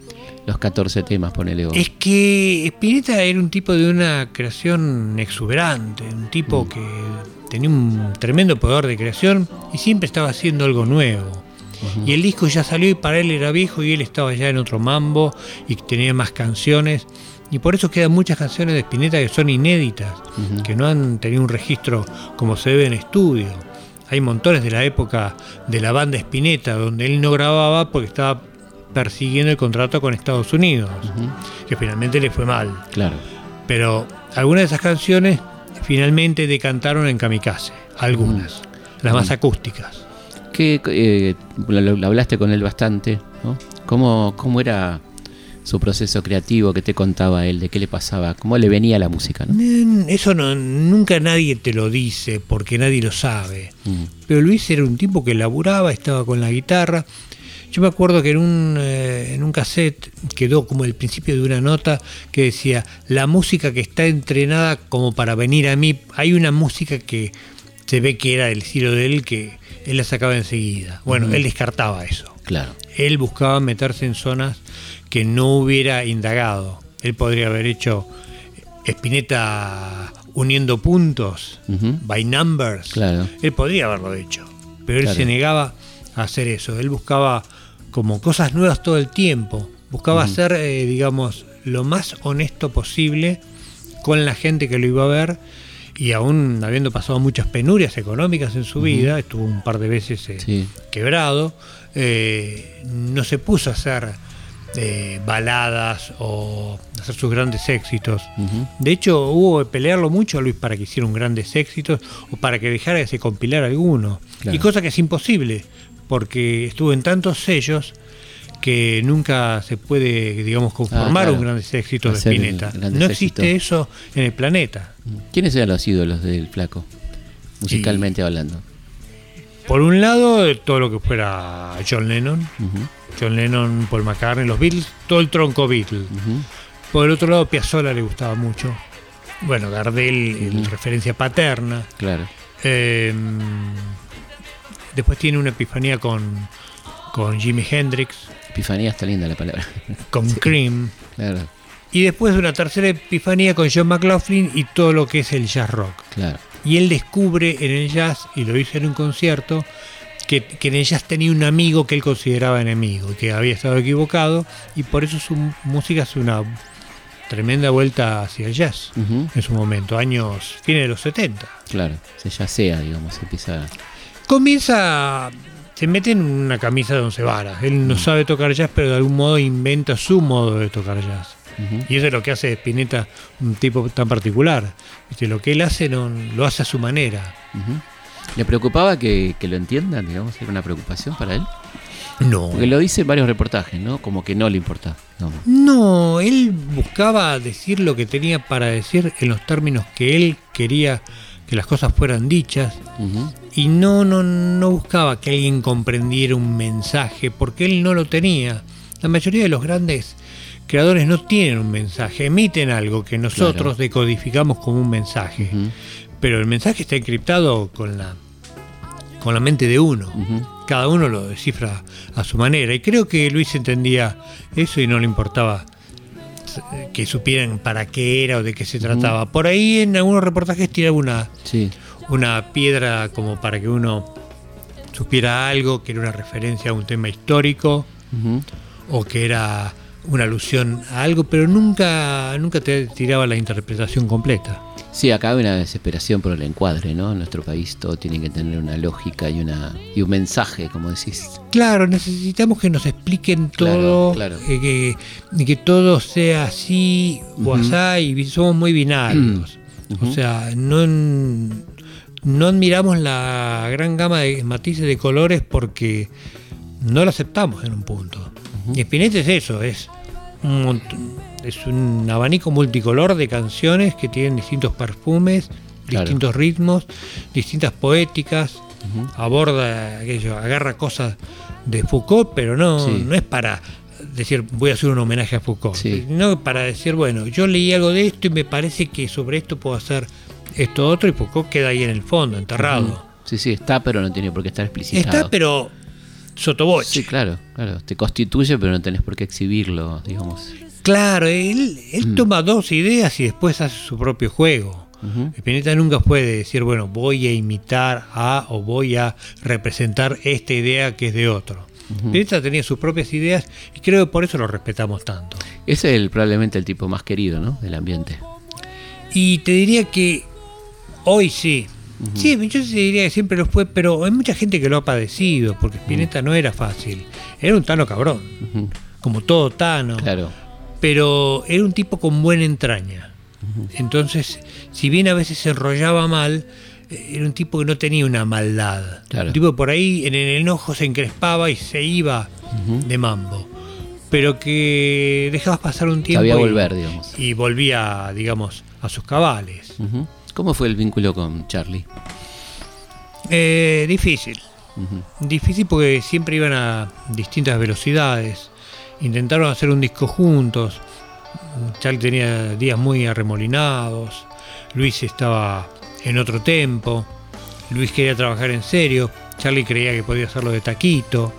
los 14 temas, ponele vos?
Es que Spinetta era un tipo de una creación exuberante, un tipo que tenía un tremendo poder de creación y siempre estaba haciendo algo nuevo. Y el disco ya salió y para él era viejo y él estaba ya en otro mambo y tenía más canciones. Y por eso quedan muchas canciones de Spinetta que son inéditas, que no han tenido un registro como se debe en estudio. Hay montones de la época de la banda Spinetta donde él no grababa porque estaba persiguiendo el contrato con Estados Unidos, que finalmente le fue mal.
Claro.
Pero algunas de esas canciones finalmente decantaron en Kamikaze, algunas, las más acústicas.
¿Qué, eh, lo, lo hablaste con él bastante, ¿no? ¿Cómo, ¿Cómo era su proceso creativo? ¿Qué te contaba él? ¿De qué le pasaba? ¿Cómo le venía la música? ¿no?
Eso no, nunca nadie te lo dice porque nadie lo sabe.
Mm.
Pero Luis era un tipo que laburaba, estaba con la guitarra. Yo me acuerdo que en un, eh, en un cassette quedó como el principio de una nota que decía, la música que está entrenada como para venir a mí, hay una música que se ve que era del estilo de él, que él la sacaba enseguida. Bueno, él descartaba eso.
Claro.
Él buscaba meterse en zonas que no hubiera indagado. Él podría haber hecho Spinetta uniendo puntos, by numbers.
Claro.
Él podría haberlo hecho, pero él
Claro.
se negaba a hacer eso. Él buscaba como cosas nuevas todo el tiempo. Buscaba ser, eh, digamos, lo más honesto posible con la gente que lo iba a ver. Y aún habiendo pasado muchas penurias económicas en su vida, estuvo un par de veces eh,
Sí.
quebrado, eh, no se puso a hacer eh, baladas o hacer sus grandes éxitos. De hecho, hubo que pelearlo mucho a Luis para que hiciera un grandes éxitos o para que dejara de se compilar alguno.
Claro.
Y cosa que es imposible, porque estuvo en tantos sellos que nunca se puede, digamos, conformar
Ah, claro.
un grandes éxitos de Spinetta. No existe eso en el planeta.
¿Quiénes eran los ídolos del flaco? Musicalmente hablando.
Por un lado, eh, todo lo que fuera John Lennon, John Lennon, Paul McCartney, los Beatles, todo el tronco Beatles. Por el otro lado, Piazzolla le gustaba mucho. Bueno, Gardel, en referencia paterna.
Claro.
Eh, después tiene una epifanía con, con Jimi Hendrix,
Epifanía está linda la palabra.
con *laughs* Cream.
claro,
Y después una tercera epifanía con John McLaughlin y todo lo que es el jazz rock.
claro.
Y él descubre en el jazz, y lo dice en un concierto, que, que en el jazz tenía un amigo que él consideraba enemigo y que había estado equivocado, y por eso su música hace una tremenda vuelta hacia el jazz en su momento, años, fines de los 70.
Claro. Se ya sea, digamos, empieza.
Comienza, se mete en una camisa de once varas. Él no sabe tocar jazz, pero de algún modo inventa su modo de tocar jazz. Y eso es lo que hace Spinetta un tipo tan particular. Viste, Lo que él hace no, lo hace a su manera.
¿Le preocupaba que, que lo entiendan, digamos? ¿Era una preocupación para él?
No.
Porque lo dice en varios reportajes, ¿no? Como que no le importa. No.
No, él buscaba decir lo que tenía para decir en los términos que él quería que las cosas fueran dichas y no, no, no buscaba que alguien comprendiera un mensaje porque él no lo tenía. La mayoría de los grandes creadores no tienen un mensaje, emiten algo que nosotros
Claro.
decodificamos como un mensaje, pero el mensaje está encriptado con la, con la mente de uno. Cada uno lo descifra a su manera. Y creo que Luis entendía eso y no le importaba que supieran para qué era o de qué se trataba. Por ahí en algunos reportajes tiraba una,
Sí.
una piedra como para que uno supiera algo, que era una referencia a un tema histórico, o que era una alusión a algo, pero nunca, nunca te tiraba la interpretación completa.
Sí, acá hay una desesperación por el encuadre, ¿no? En nuestro país todo tiene que tener una lógica y, una, y un mensaje, como decís.
Claro, necesitamos que nos expliquen todo,
claro.
eh, que, que todo sea así o asá, y somos muy binarios.
Ujú.
O sea, no, no admiramos la gran gama de matices de colores porque no lo aceptamos en un punto. Y Spinetta es eso, es un, es un abanico multicolor de canciones que tienen distintos perfumes,
Claro.
distintos ritmos, distintas poéticas, aborda aquello, agarra cosas de Foucault, pero no,
Sí.
no es para decir voy a hacer un homenaje a Foucault,
Sí.
sino para decir, bueno, yo leí algo de esto y me parece que sobre esto puedo hacer esto otro y Foucault queda ahí en el fondo, enterrado.
Sí, sí, está, pero no tiene por qué estar explicitado.
Está, pero sotoboche.
Sí, claro, claro. Te constituye, pero no tenés por qué exhibirlo, digamos.
Claro, él, él
Mm.
toma dos ideas y después hace su propio juego. Spinetta nunca puede decir, bueno, voy a imitar a o voy a representar esta idea que es de otro. Spinetta tenía sus propias ideas y creo que por eso lo respetamos tanto.
Ese es el, probablemente el tipo más querido, ¿no? Del ambiente.
Y te diría que hoy sí. Sí, yo diría que siempre lo fue, pero hay mucha gente que lo ha padecido, porque Spinetta no era fácil. Era un Tano cabrón, como todo Tano.
Claro.
pero era un tipo con buena entraña. Entonces, si bien a veces se enrollaba mal, eh, era un tipo que no tenía una maldad.
Claro.
Un tipo que por ahí en el enojo se encrespaba y se iba de mambo. Pero que dejabas pasar un tiempo
Sabía
y,
volver, digamos.
y volvía, digamos, a sus cabales.
¿Cómo fue el vínculo con Charlie?
Eh, difícil. Difícil porque siempre iban a distintas velocidades. Intentaron hacer un disco juntos. Charlie tenía días muy arremolinados. Luis estaba en otro tempo. Luis quería trabajar en serio. Charlie creía que podía hacerlo de taquito.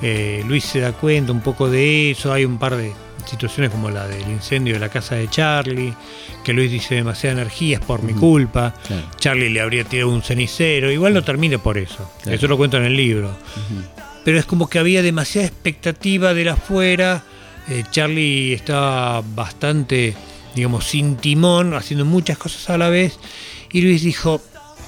Eh, Luis se da cuenta un poco de eso. Hay un par de situaciones como la del incendio de la casa de Charlie. Que Luis dice demasiada energía, es por mi culpa.
Claro.
Charlie le habría tirado un cenicero. Igual no termina por eso.
Claro.
Eso lo cuento en el libro. Pero es como que había demasiada expectativa de la afuera. Eh, Charlie estaba bastante, digamos, sin timón, haciendo muchas cosas a la vez. Y Luis dijo,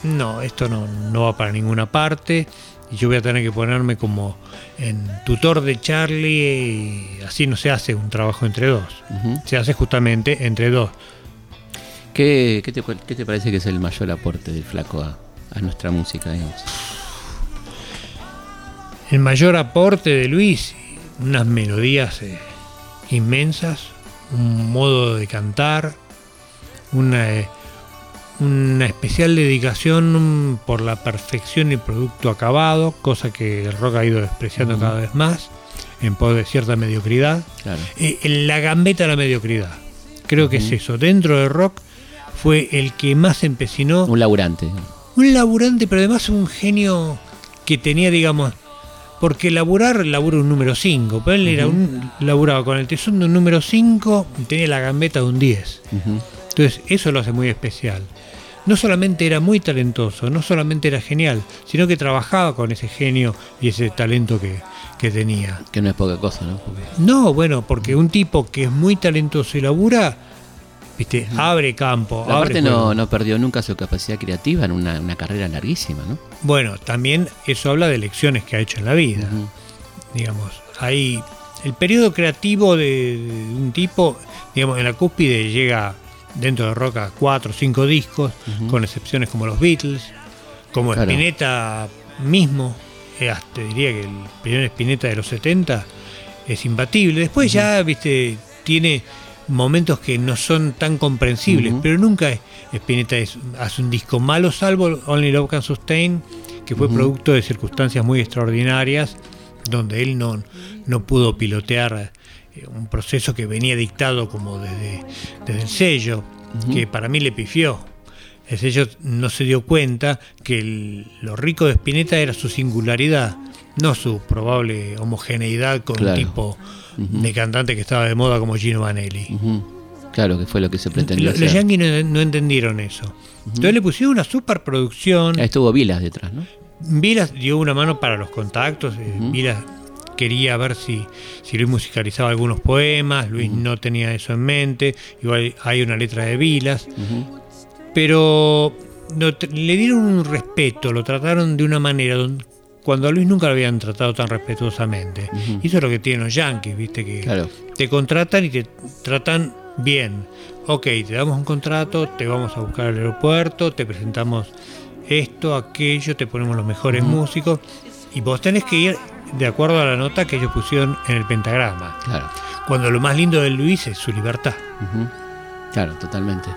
no, esto no, no va para ninguna parte. Y yo voy a tener que ponerme como en tutor de Charlie. Y así no se hace un trabajo entre dos. Se hace justamente entre dos.
¿Qué, qué te, qué te parece que es el mayor aporte del flaco a, a nuestra música, digamos?
El mayor aporte de Luis, unas melodías eh, inmensas, un modo de cantar, una, eh, una especial dedicación mm, por la perfección y producto acabado, cosa que el rock ha ido despreciando cada vez más, en pos de cierta mediocridad.
Claro.
Eh, la gambeta de la mediocridad. Creo que es eso. Dentro del rock fue el que más empecinó
Un laburante.
un laburante, pero además un genio que tenía, digamos, porque laburar labura un número 5, pero él era un, laburaba con el tesón de un número 5 y tenía la gambeta de un 10.
Ujú.
Entonces, eso lo hace muy especial. No solamente era muy talentoso, no solamente era genial, sino que trabajaba con ese genio y ese talento que, que tenía.
Que no es poca cosa, ¿no? Porque-
No, bueno, porque un tipo que es muy talentoso y labura, viste, abre campo.
Pero
abre
aparte no, no perdió nunca su capacidad creativa en una, una carrera larguísima, ¿no?
Bueno, también eso habla de lecciones que ha hecho en la vida. Digamos, hay el periodo creativo de, de un tipo, digamos, en la cúspide llega dentro de rock a cuatro o cinco discos, con excepciones como los Beatles, como
Claro.
Spinetta mismo, eh, te diría que el primer Spinetta de los 70 es imbatible. Después ya, viste, tiene momentos que no son tan comprensibles, pero nunca Spinetta es- hace un disco malo, salvo Only Love Can Sustain, que fue producto de circunstancias muy extraordinarias, donde él no, no pudo pilotear un proceso que venía dictado como desde, desde el sello, que para mí le pifió. El sello no se dio cuenta que el- lo rico de Spinetta era su singularidad, no su probable homogeneidad con
Claro.
un tipo de cantante que estaba de moda como Gino Vanelli.
Claro, que fue lo que se pretendió
Lo- Los
hacer.
yankees no, no entendieron eso. Entonces le pusieron una superproducción.
Ahí estuvo Vilas detrás, ¿no?
Vilas dio una mano para los contactos. eh. Vilas quería ver si, si Luis musicalizaba algunos poemas, Luis no tenía eso en mente, igual hay una letra de Vilas, pero le dieron un respeto, lo trataron de una manera cuando a Luis nunca lo habían tratado tan respetuosamente. Y eso es lo que tienen los yankees, viste, que te contratan y te tratan bien. Ok, te damos un contrato, te vamos a buscar al aeropuerto, te presentamos esto, aquello, te ponemos los mejores músicos y vos tenés que ir de acuerdo a la nota que ellos pusieron en el pentagrama.
Claro.
Cuando lo más lindo de Luis es su libertad.
Claro, totalmente.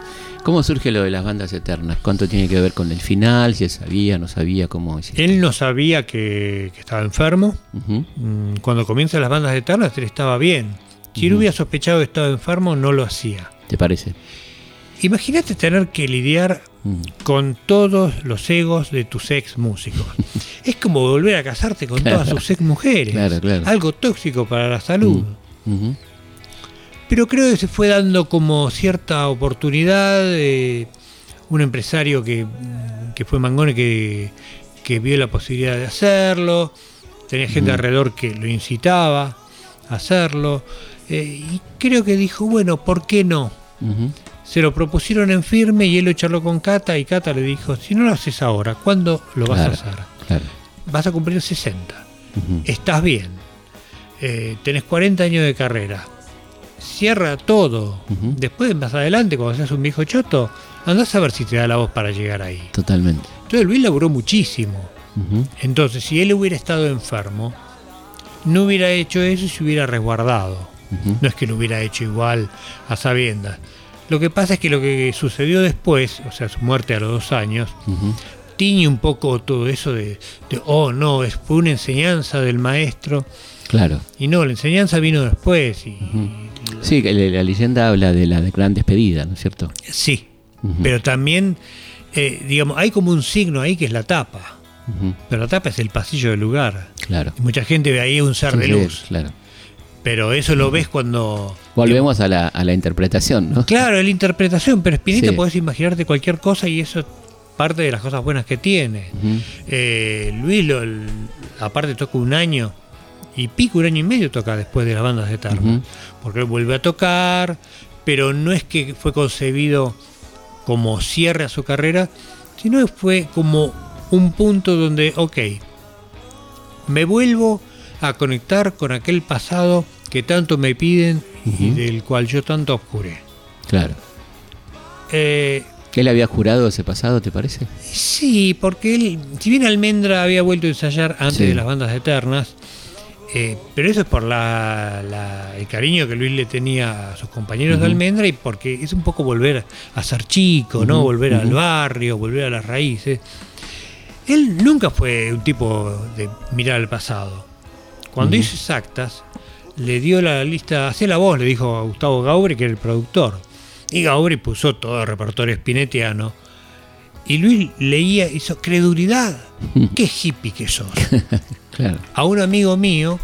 ¿Cómo surge lo de las bandas eternas? ¿Cuánto tiene que ver con el final? Si él sabía, no sabía cómo
Él no sabía que, estaba enfermo. Mm, cuando comienzan las bandas eternas, él estaba bien. Si él hubiera sospechado que estaba enfermo, no lo hacía.
¿Te parece?
Imagínate tener que lidiar mm. con todos los egos de tus ex músicos. *laughs* es como volver a casarte con todas sus ex mujeres. Algo tóxico para la salud. Mm. Pero creo que se fue dando como cierta oportunidad. de un empresario que, fue Mangone que, vio la posibilidad de hacerlo. Tenía gente alrededor que lo incitaba a hacerlo. Eh, y creo que dijo, bueno, ¿por qué no? Se lo propusieron en firme y él lo charló con Cata y Cata le dijo, si no lo haces ahora, ¿cuándo lo vas a hacer? Vas a cumplir 60. Estás bien. Eh, tenés 40 años de carrera. Cierra todo. Después, más adelante, cuando seas un viejo choto, andás a ver si te da la voz para llegar ahí.
Totalmente.
Entonces Luis laburó muchísimo. Entonces, si él hubiera estado enfermo, no hubiera hecho eso y se hubiera resguardado. No es que lo hubiera hecho igual a sabiendas. Lo que pasa es que lo que sucedió después, o sea, su muerte a los dos años, tiñe un poco todo eso de, oh no, es, fue una enseñanza del maestro.
Claro.
Y no, la enseñanza vino después. Y,
Sí, la, leyenda habla de la gran despedida, ¿no es cierto?
Sí, pero también, eh, digamos, hay como un signo ahí que es la tapa. Pero la tapa es el pasillo del lugar.
Claro.
Y mucha gente ve ahí un ser de luz.
Claro.
Pero eso lo ves cuando...
Volvemos a la, a la, interpretación, ¿no?
Claro, la interpretación, pero Spinetta podés imaginarte cualquier cosa y eso es parte de las cosas buenas que tiene. Eh, Luis, lo, aparte toca un año y pico, un año y medio toca después de las bandas de tarde, porque él vuelve a tocar, pero no es que fue concebido como cierre a su carrera, sino fue como un punto donde, ok, me vuelvo a conectar con aquel pasado que tanto me piden y del cual yo tanto oscuré.
Claro.
Eh,
¿Él había jurado ese pasado, te parece?
Sí, porque él, si bien Almendra había vuelto a ensayar antes de las bandas eternas, eh, pero eso es por la, el cariño que Luis le tenía a sus compañeros de Almendra y porque es un poco volver a ser chico, ¿no? Volver al barrio, volver a las raíces. Él nunca fue un tipo de mirar al pasado. Cuando hizo exactas, le dio la lista, hacía la voz, le dijo a Gustavo Gaubri, que era el productor. Y Gaubri puso todo el repertorio spinetiano. Y Luis leía, hizo credulidad. Qué hippie que sos. *laughs* A un amigo mío,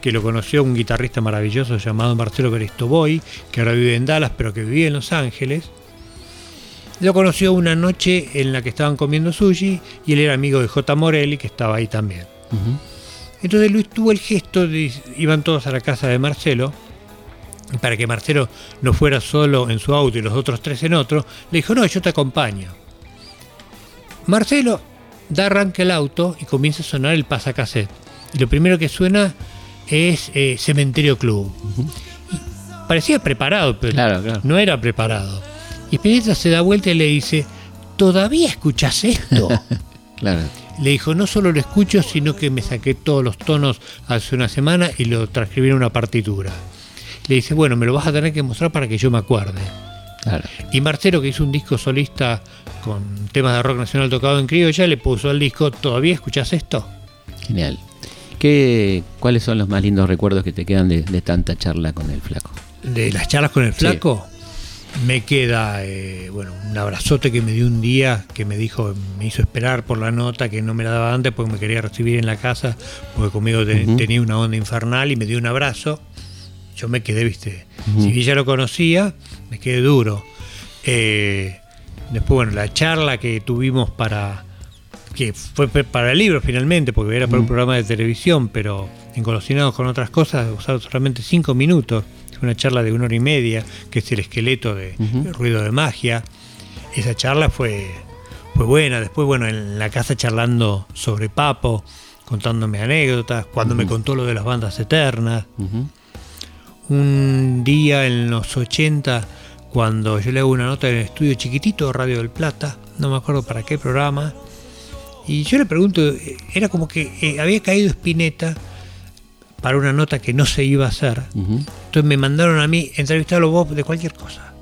que lo conoció un guitarrista maravilloso llamado Marcelo Cristoboy, que ahora vive en Dallas, pero que vivía en Los Ángeles. Lo conoció una noche en la que estaban comiendo sushi y él era amigo de J. Morelli, que estaba ahí también. Entonces Luis tuvo el gesto de iban todos a la casa de Marcelo para que Marcelo no fuera solo en su auto y los otros tres en otro, le dijo, no, yo te acompaño. Marcelo da arranque el auto y comienza a sonar el pasacassette. Y lo primero que suena es eh, Cementerio Club. parecía preparado, pero no era preparado. Y Spinetta se da vuelta y le dice, ¿todavía escuchas esto? *laughs*
claro.
Le dijo, no solo lo escucho, sino que me saqué todos los tonos hace una semana y lo transcribí en una partitura. Le dice, bueno, me lo vas a tener que mostrar para que yo me acuerde. Y Marcelo, que hizo un disco solista con temas de rock nacional tocado en criolla, le puso al disco, ¿todavía escuchas esto?
Genial. ¿Qué, ¿Cuáles son los más lindos recuerdos que te quedan de, tanta charla con el flaco?
De las charlas con el flaco, me queda, eh, bueno, un abrazote que me dio un día, que me dijo, me hizo esperar por la nota, que no me la daba antes porque me quería recibir en la casa, porque conmigo tenía una onda infernal y me dio un abrazo. Yo me quedé, viste, si ya lo conocía, me quedé duro. Eh, después, bueno, la charla que tuvimos para, que fue para el libro finalmente, porque era para un programa de televisión, pero engolosinados con otras cosas, usaron solamente cinco minutos. Una charla de una hora y media, que es el esqueleto de. Ruido de Magia. Esa charla fue, fue buena. Después, bueno, en la casa charlando sobre Papo, contándome anécdotas, cuando me contó lo de las bandas eternas. Un día en los 80, cuando yo le hago una nota en el estudio chiquitito de Radio del Plata, no me acuerdo para qué programa, y yo le pregunto, eh, era como que eh, había caído Spinetta para una nota que no se iba a hacer, entonces me mandaron a mí entrevistarlo vos de cualquier cosa.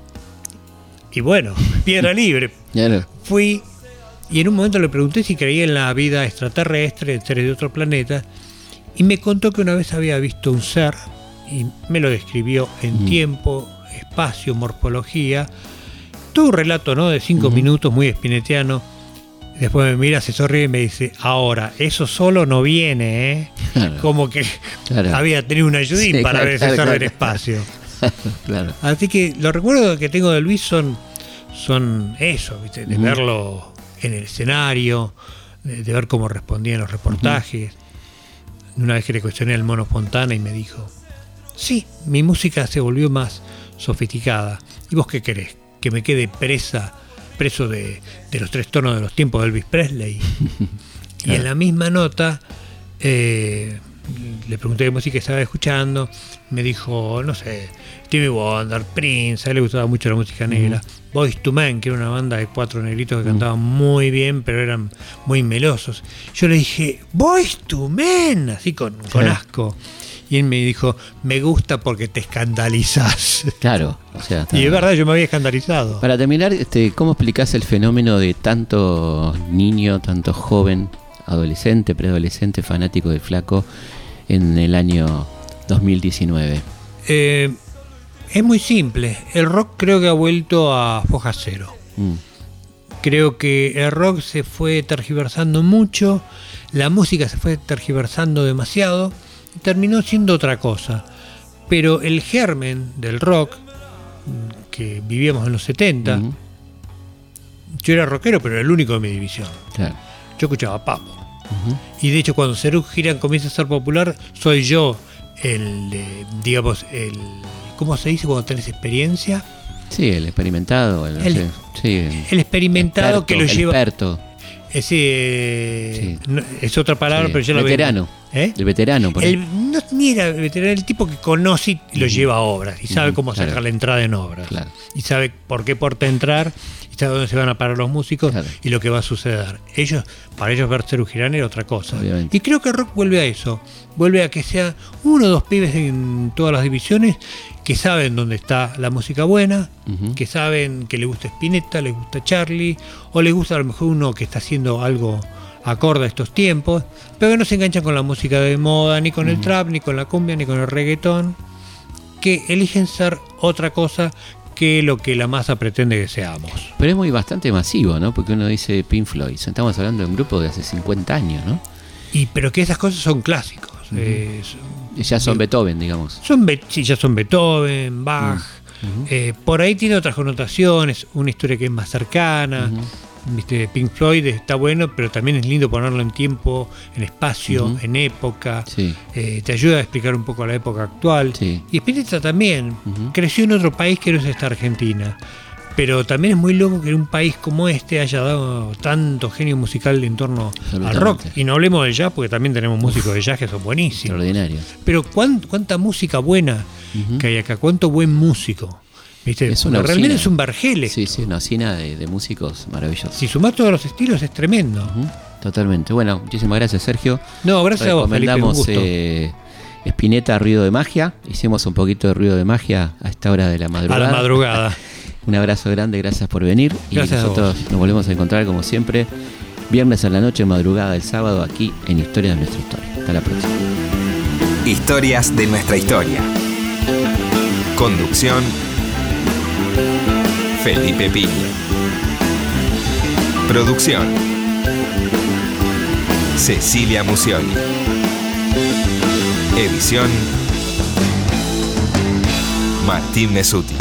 Y bueno, *laughs* piedra libre,
Claro.
fui y en un momento le pregunté si creía en la vida extraterrestre, en seres de otro planeta, y me contó que una vez había visto un ser, y me lo describió en tiempo, espacio, morfología, todo un relato ¿no? de cinco minutos muy espinetiano. Después me mira, se sonríe y me dice, ahora, eso solo no viene, ¿eh?
Claro.
Como que
Claro.
había tenido un ayudín
Sí,
para
claro,
ver ese
claro.
del espacio. *laughs*
claro.
Así que los recuerdos que tengo de Luis son, son eso, ¿viste? de verlo en el escenario, de, de ver cómo respondía en los reportajes. Una vez que le cuestioné al mono Fontana y me dijo, sí, mi música se volvió más sofisticada. ¿Y vos qué querés? ¿Que me quede presa, preso de, de los tres tonos de los tiempos de Elvis Presley? *laughs* Y en la misma nota eh, le pregunté qué música estaba escuchando. Me dijo, no sé, Stevie Wonder, Prince, a él le gustaba mucho la música negra. Boys to Men, que era una banda de cuatro negritos que cantaban muy bien, pero eran muy melosos. Yo le dije, Boys to Men, así con, con
Sí.
asco. Y él me dijo, me gusta porque te escandalizas.
Claro. O sea, está-
Y es verdad, yo me había escandalizado.
Para terminar, este, ¿cómo explicás el fenómeno de tanto niño, tanto joven, adolescente, preadolescente, fanático del flaco en el año 2019?
Eh, es muy simple. El rock creo que ha vuelto a foja cero.
Mm,
Creo que el rock se fue tergiversando mucho, la música se fue tergiversando demasiado terminó siendo otra cosa. Pero el germen del rock, que vivíamos en los 70,
ujú,
yo era rockero, pero era el único de mi división.
claro.
Yo escuchaba Papo. Y de hecho, cuando Cerú Girán comienza a ser popular, soy yo el, eh, digamos, el. ¿Cómo se dice cuando tenés experiencia?
Sí, el experimentado. El,
El-
sí, sí, el
El experimentado
experto,
que lo lleva.
experto,
Ese,
Sí.
no, es otra palabra,
sí,
pero yo veo.
veterano.
¿Eh?
El veterano, por.
El, no, mira, el veterano, el tipo que conoce y lo lleva a obras y sabe cómo
claro.
sacar la entrada en obras.
Claro.
Y sabe por qué porta entrar sabe dónde se van a parar los músicos
Claro.
y lo que va a suceder. Ellos, para ellos ver Cerú Girán era otra cosa.
Obviamente.
Y creo que el rock vuelve a eso. Vuelve a que sea uno o dos pibes en todas las divisiones que saben dónde está la música buena, que saben que le gusta Spinetta, le gusta Charlie, o le gusta a lo mejor uno que está haciendo algo acorde a estos tiempos, pero que no se enganchan con la música de moda, ni con el trap, ni con la cumbia, ni con el reggaetón, que eligen ser otra cosa que lo que la masa pretende que seamos.
Pero es muy bastante masivo, ¿no? Porque uno dice Pink Floyd. Estamos hablando de un grupo de hace 50 años, ¿no?
Y pero que esas cosas son clásicos. eh, son-
Y ya son Beethoven, digamos.
Son, sí, ya son Beethoven, Bach. eh, por ahí tiene otras connotaciones, una historia que es más cercana. Viste, Pink Floyd está bueno, pero también es lindo ponerlo en tiempo, en espacio, en época.
Sí.
Eh, te ayuda a explicar un poco la época actual.
Sí.
Y Spinetta también creció en otro país que no es esta Argentina. Pero también es muy loco que en un país como este haya dado tanto genio musical en torno al rock. Y no hablemos del jazz, porque también tenemos músicos de jazz que son buenísimos.
Extraordinario.
Pero cuán- cuánta música buena que hay acá, cuánto buen músico. ¿Viste?
Es una
realmente es un vergele.
Sí, sí, una usina de, de músicos maravillosos.
Si sumás todos los estilos es tremendo.
Totalmente. Bueno, muchísimas gracias, Sergio.
No, gracias a vos,
Recomendamos
gusto.
eh, Spinetta, Ruido de Magia. Hicimos un poquito de ruido de magia a esta hora de la
a
madrugada.
la madrugada. *laughs*
Un abrazo grande, gracias por venir.
Gracias a
y nosotros nos volvemos a encontrar como siempre, viernes a la noche, madrugada del sábado, aquí en Historia de nuestra historia. Hasta la próxima.
Historias de nuestra historia. Conducción. Felipe Piña. Producción. Cecilia Musioli. Edición. Martín Mesuti.